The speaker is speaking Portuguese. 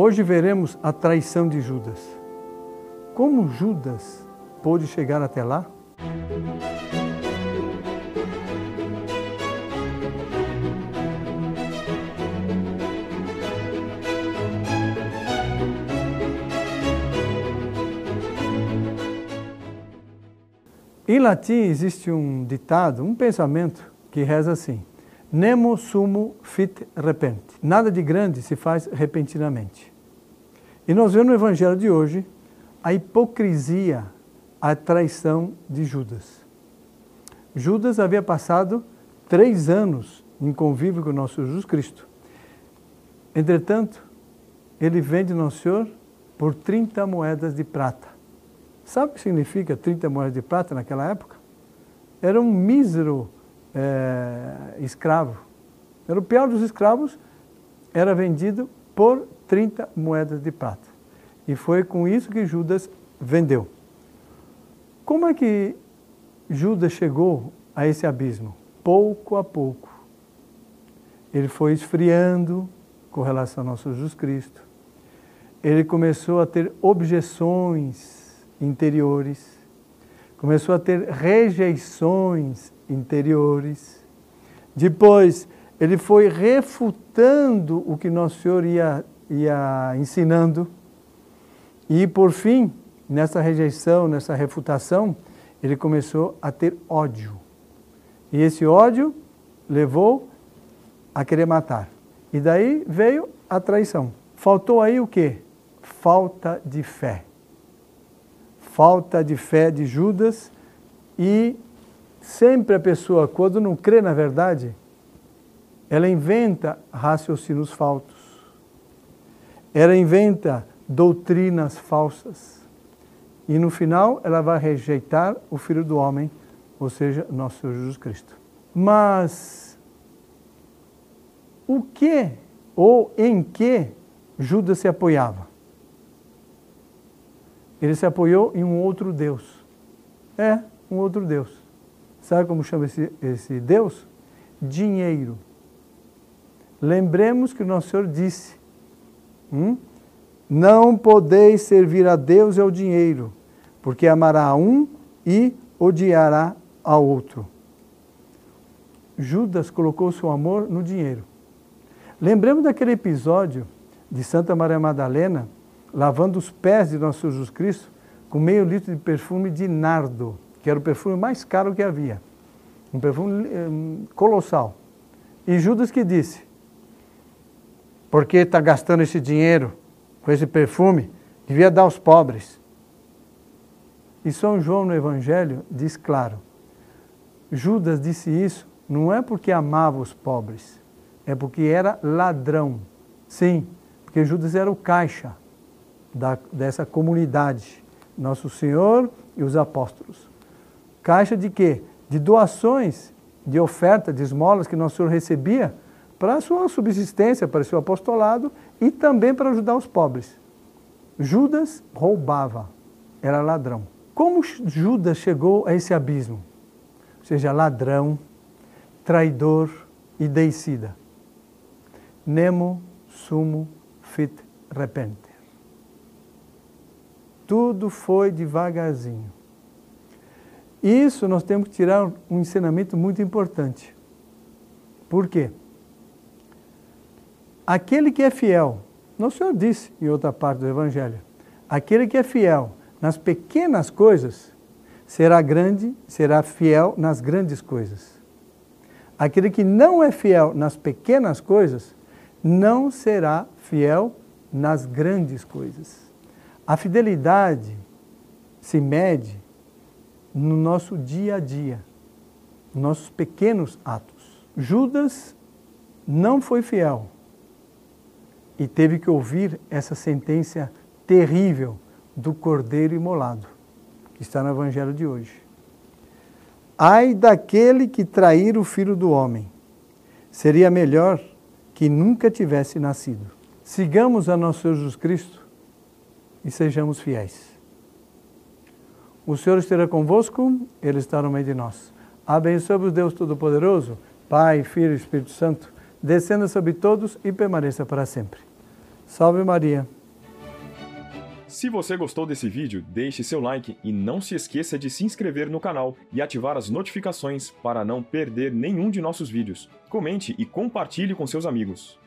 Hoje veremos a traição de Judas. Como Judas pôde chegar até lá? Em latim existe um ditado, um pensamento que reza assim: Nemo sumo fit repente. Nada de grande se faz repentinamente. E nós vemos no evangelho de hoje a hipocrisia, a traição de Judas. Judas havia passado três anos em convívio com o nosso Jesus Cristo. Entretanto, ele vende nosso Senhor por 30 moedas de prata. Sabe o que significa 30 moedas de prata naquela época? Era um mísero é, escravo. Era o pior dos escravos, era vendido por 30 moedas de prata. E foi com isso que Judas vendeu. Como é que Judas chegou a esse abismo? Pouco a pouco. Ele foi esfriando com relação ao nosso Jesus Cristo. Ele começou a ter objeções interiores, começou a ter rejeições interiores. Depois, ele foi refutando o que Nosso Senhor ia, ia ensinando. E, por fim, nessa rejeição, nessa refutação, ele começou a ter ódio. E esse ódio levou a querer matar. E daí veio a traição. Faltou aí o quê? Falta de fé falta de fé de Judas e sempre a pessoa, quando não crê na verdade, ela inventa raciocínios falsos, ela inventa doutrinas falsas e no final ela vai rejeitar o Filho do Homem, ou seja, nosso Senhor Jesus Cristo. Mas o que ou em que Judas se apoiava? Ele se apoiou em um outro Deus. É, um outro Deus. Sabe como chama esse, esse Deus? Dinheiro. Lembremos que o nosso Senhor disse: hum? Não podeis servir a Deus e ao dinheiro, porque amará a um e odiará a outro. Judas colocou seu amor no dinheiro. Lembremos daquele episódio de Santa Maria Madalena, lavando os pés de nosso Jesus Cristo com meio litro de perfume de nardo, que era o perfume mais caro que havia. Um perfume eh, colossal. E Judas que disse: Por que está gastando esse dinheiro com esse perfume? Devia dar aos pobres. E São João no Evangelho diz claro: Judas disse isso não é porque amava os pobres, é porque era ladrão. Sim, porque Judas era o caixa da, dessa comunidade, Nosso Senhor e os apóstolos. Caixa de quê? De doações, de oferta, de esmolas que Nosso Senhor recebia para a sua subsistência, para o seu apostolado e também para ajudar os pobres. Judas roubava, era ladrão. Como Judas chegou a esse abismo? Ou seja, ladrão, traidor e deicida. Nemo sumo fit repente. Tudo foi devagarzinho. Isso nós temos que tirar um ensinamento muito importante. Por quê? Aquele que é fiel, nosso Senhor disse em outra parte do Evangelho, aquele que é fiel nas pequenas coisas, será grande, será fiel nas grandes coisas. Aquele que não é fiel nas pequenas coisas, não será fiel nas grandes coisas. A fidelidade se mede no nosso dia a dia, nos nossos pequenos atos. Judas não foi fiel e teve que ouvir essa sentença terrível do cordeiro imolado, que está no evangelho de hoje. Ai daquele que trair o filho do homem. Seria melhor que nunca tivesse nascido. Sigamos a nosso Jesus Cristo e sejamos fiéis. O Senhor esteja convosco, Ele está no meio de nós. Abençoe-vos, Deus Todo-Poderoso, Pai, Filho e Espírito Santo, descenda sobre todos e permaneça para sempre. Salve Maria! Se você gostou desse vídeo, deixe seu like e não se esqueça de se inscrever no canal e ativar as notificações para não perder nenhum de nossos vídeos. Comente e compartilhe com seus amigos.